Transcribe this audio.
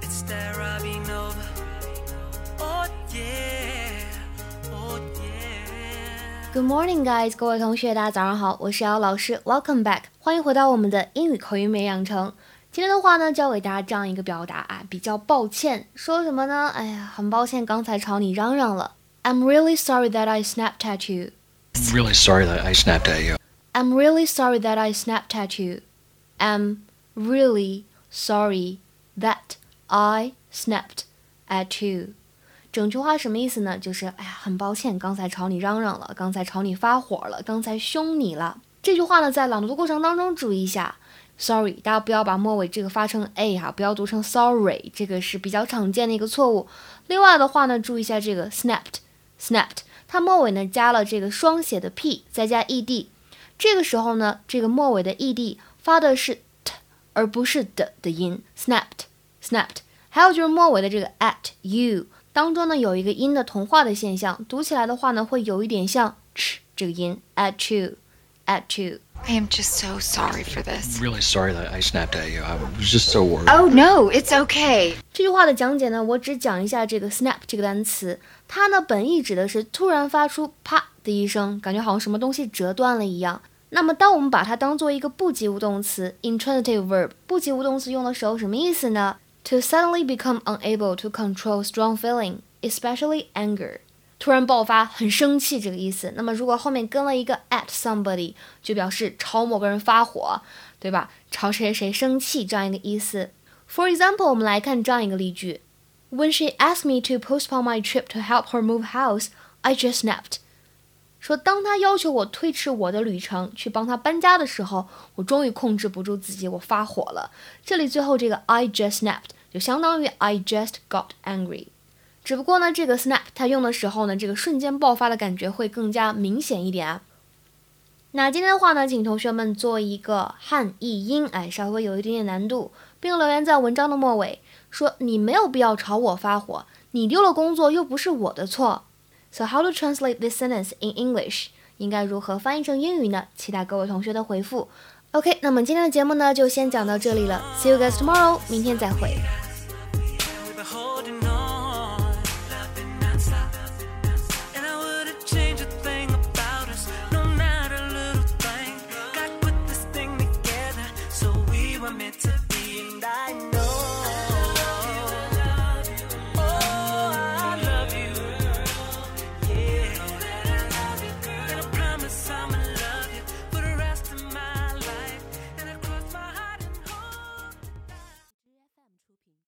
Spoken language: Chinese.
It's there rubbing over. Oh yeah, oh yeah. Good morning, guys！各位同学，大家早上好，我是姚老师，Welcome back，欢迎回到我们的英语口语美养成。今天的话呢，教给大家这样一个表达啊，比较抱歉，说什么呢？哎呀，很抱歉，刚才朝你嚷嚷了。I'm really sorry that I snapped at you. I'm really sorry that I snapped at you. I'm really sorry that I snapped at you. I'm really sorry that I snapped at you. 整句话什么意思呢？就是哎呀，很抱歉，刚才朝你嚷嚷了，刚才朝你发火了，刚才凶你了。这句话呢，在朗读过程当中注意一下，sorry，大家不要把末尾这个发成 a 哈，不要读成 sorry，这个是比较常见的一个错误。另外的话呢，注意一下这个 snapped，snapped，它末尾呢加了这个双写的 p，再加 ed，这个时候呢，这个末尾的 ed 发的是 t 而不是的的音，snapped，snapped。还有就是末尾的这个 at you 当中呢，有一个音的同化的现象，读起来的话呢，会有一点像 ch 这个音，at you，at you。I am just so sorry for this. Really sorry that I snapped at you. I was just so worried. Oh no, it's okay. 这句话的讲解呢，我只讲一下这个 snap 这个单词，它呢本意指的是突然发出啪的一声，感觉好像什么东西折断了一样。那么，当我们把它当做一个不及物动词 （intransitive verb），不及物动词用的时候，什么意思呢？To suddenly become unable to control strong feeling, especially anger，突然爆发，很生气这个意思。那么，如果后面跟了一个 at somebody，就表示朝某个人发火，对吧？朝谁谁生气这样一个意思。For example，我们来看这样一个例句：When she asked me to postpone my trip to help her move house, I just snapped. 说，当他要求我推迟我的旅程去帮他搬家的时候，我终于控制不住自己，我发火了。这里最后这个 I just snapped 就相当于 I just got angry。只不过呢，这个 snap 它用的时候呢，这个瞬间爆发的感觉会更加明显一点啊。那今天的话呢，请同学们做一个汉译英，哎，稍微有一点点难度，并留言在文章的末尾，说你没有必要朝我发火，你丢了工作又不是我的错。So how to translate this sentence in English？应该如何翻译成英语呢？期待各位同学的回复。OK，那么今天的节目呢，就先讲到这里了。See you guys tomorrow，明天再会。meant to be and I know